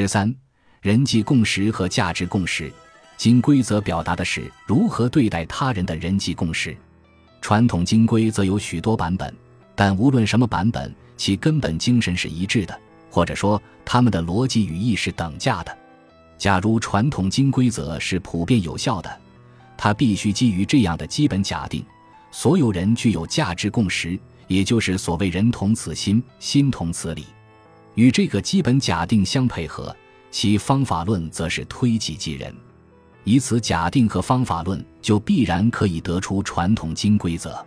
十三，人际共识和价值共识。金规则表达的是如何对待他人的人际共识。传统金规则有许多版本，但无论什么版本，其根本精神是一致的，或者说他们的逻辑语义是等价的。假如传统金规则是普遍有效的，它必须基于这样的基本假定：所有人具有价值共识，也就是所谓“人同此心，心同此理”。与这个基本假定相配合，其方法论则是推己及人。以此假定和方法论，就必然可以得出传统金规则。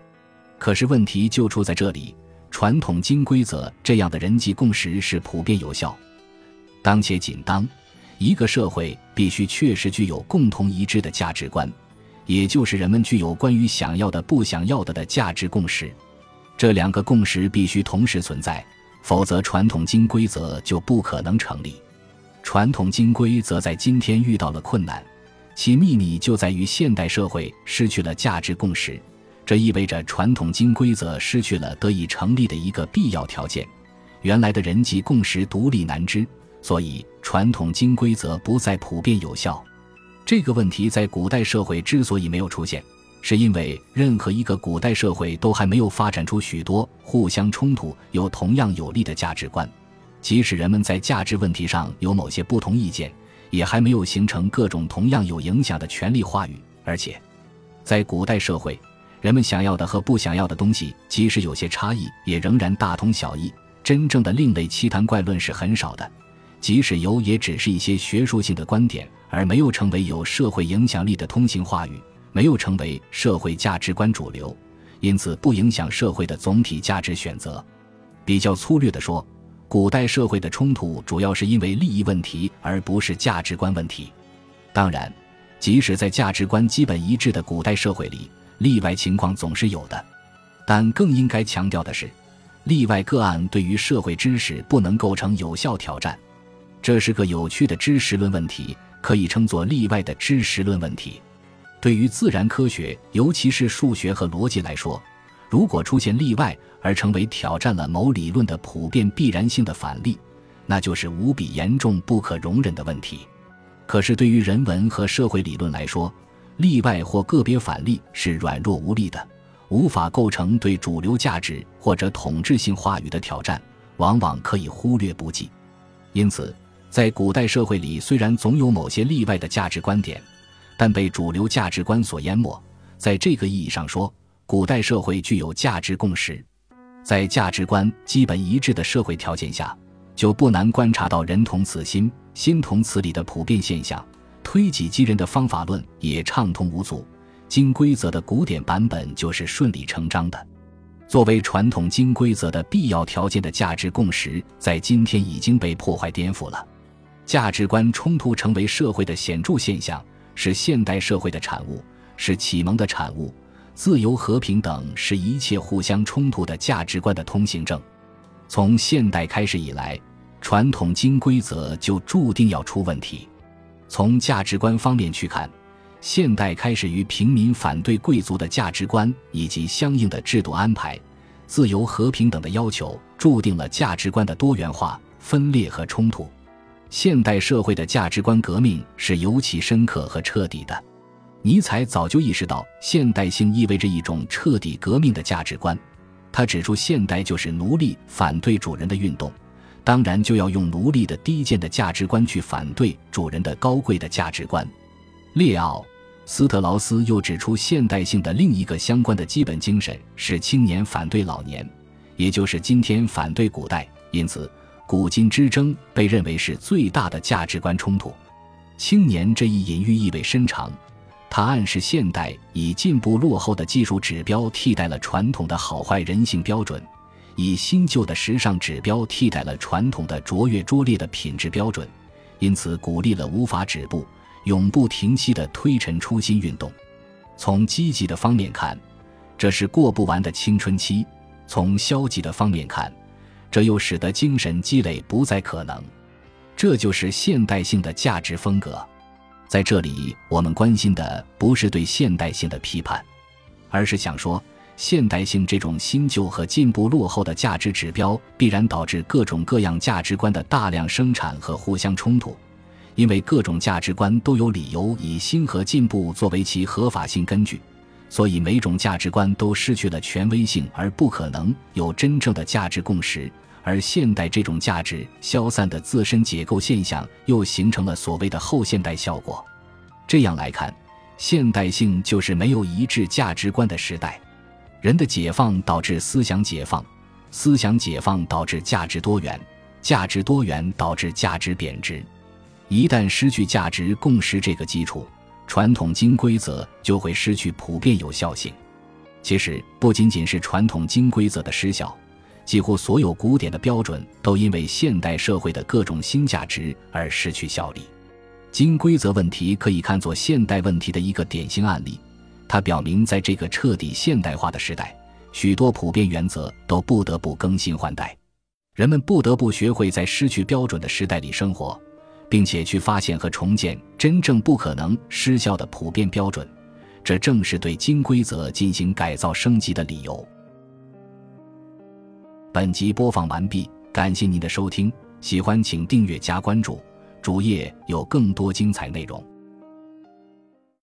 可是问题就出在这里：传统金规则这样的人际共识是普遍有效，当且仅当一个社会必须确实具有共同一致的价值观，也就是人们具有关于想要的、不想要的的价值共识。这两个共识必须同时存在，否则传统金规则就不可能成立。传统金规则在今天遇到了困难。其秘密就在于现代社会失去了价值共识，这意味着传统金规则失去了得以成立的一个必要条件。原来的人际共识独立难支，所以传统金规则不再普遍有效。这个问题在古代社会之所以没有出现，是因为任何一个古代社会都还没有发展出许多互相冲突又同样有利的价值观，即使人们在价值问题上有某些不同意见。也还没有形成各种同样有影响的权力话语，而且，在古代社会，人们想要的和不想要的东西，即使有些差异，也仍然大同小异。真正的另类奇谈怪论是很少的，即使有，也只是一些学术性的观点，而没有成为有社会影响力的通行话语，没有成为社会价值观主流，因此不影响社会的总体价值选择。比较粗略地说。古代社会的冲突主要是因为利益问题，而不是价值观问题。当然，即使在价值观基本一致的古代社会里，例外情况总是有的。但更应该强调的是，例外个案对于社会知识不能构成有效挑战。这是个有趣的知识论问题，可以称作例外的知识论问题。对于自然科学，尤其是数学和逻辑来说。如果出现例外而成为挑战了某理论的普遍必然性的反例，那就是无比严重、不可容忍的问题。可是，对于人文和社会理论来说，例外或个别反例是软弱无力的，无法构成对主流价值或者统治性话语的挑战，往往可以忽略不计。因此，在古代社会里，虽然总有某些例外的价值观点，但被主流价值观所淹没。在这个意义上说，古代社会具有价值共识，在价值观基本一致的社会条件下，就不难观察到“人同此心，心同此理”的普遍现象。推己及人的方法论也畅通无阻，金规则的古典版本就是顺理成章的。作为传统金规则的必要条件的价值共识，在今天已经被破坏颠覆了。价值观冲突成为社会的显著现象，是现代社会的产物，是启蒙的产物。自由、和平等是一切互相冲突的价值观的通行证。从现代开始以来，传统金规则就注定要出问题。从价值观方面去看，现代开始于平民反对贵族的价值观以及相应的制度安排，自由、和平等的要求注定了价值观的多元化、分裂和冲突。现代社会的价值观革命是尤其深刻和彻底的。尼采早就意识到，现代性意味着一种彻底革命的价值观。他指出，现代就是奴隶反对主人的运动，当然就要用奴隶的低贱的价值观去反对主人的高贵的价值观。列奥·斯特劳斯又指出，现代性的另一个相关的基本精神是青年反对老年，也就是今天反对古代。因此，古今之争被认为是最大的价值观冲突。青年这一隐喻意味深长。它暗示现代以进步落后的技术指标替代了传统的好坏人性标准，以新旧的时尚指标替代了传统的卓越拙劣的品质标准，因此鼓励了无法止步、永不停息的推陈出新运动。从积极的方面看，这是过不完的青春期；从消极的方面看，这又使得精神积累不再可能。这就是现代性的价值风格。在这里，我们关心的不是对现代性的批判，而是想说，现代性这种新旧和进步落后的价值指标，必然导致各种各样价值观的大量生产和互相冲突，因为各种价值观都有理由以新和进步作为其合法性根据，所以每种价值观都失去了权威性，而不可能有真正的价值共识。而现代这种价值消散的自身结构现象，又形成了所谓的后现代效果。这样来看，现代性就是没有一致价值观的时代。人的解放导致思想解放，思想解放导致价值多元，价值多元导致价值贬值。一旦失去价值共识这个基础，传统金规则就会失去普遍有效性。其实，不仅仅是传统金规则的失效。几乎所有古典的标准都因为现代社会的各种新价值而失去效力。金规则问题可以看作现代问题的一个典型案例，它表明，在这个彻底现代化的时代，许多普遍原则都不得不更新换代，人们不得不学会在失去标准的时代里生活，并且去发现和重建真正不可能失效的普遍标准。这正是对金规则进行改造升级的理由。本集播放完毕，感谢您的收听，喜欢请订阅加关注，主页有更多精彩内容。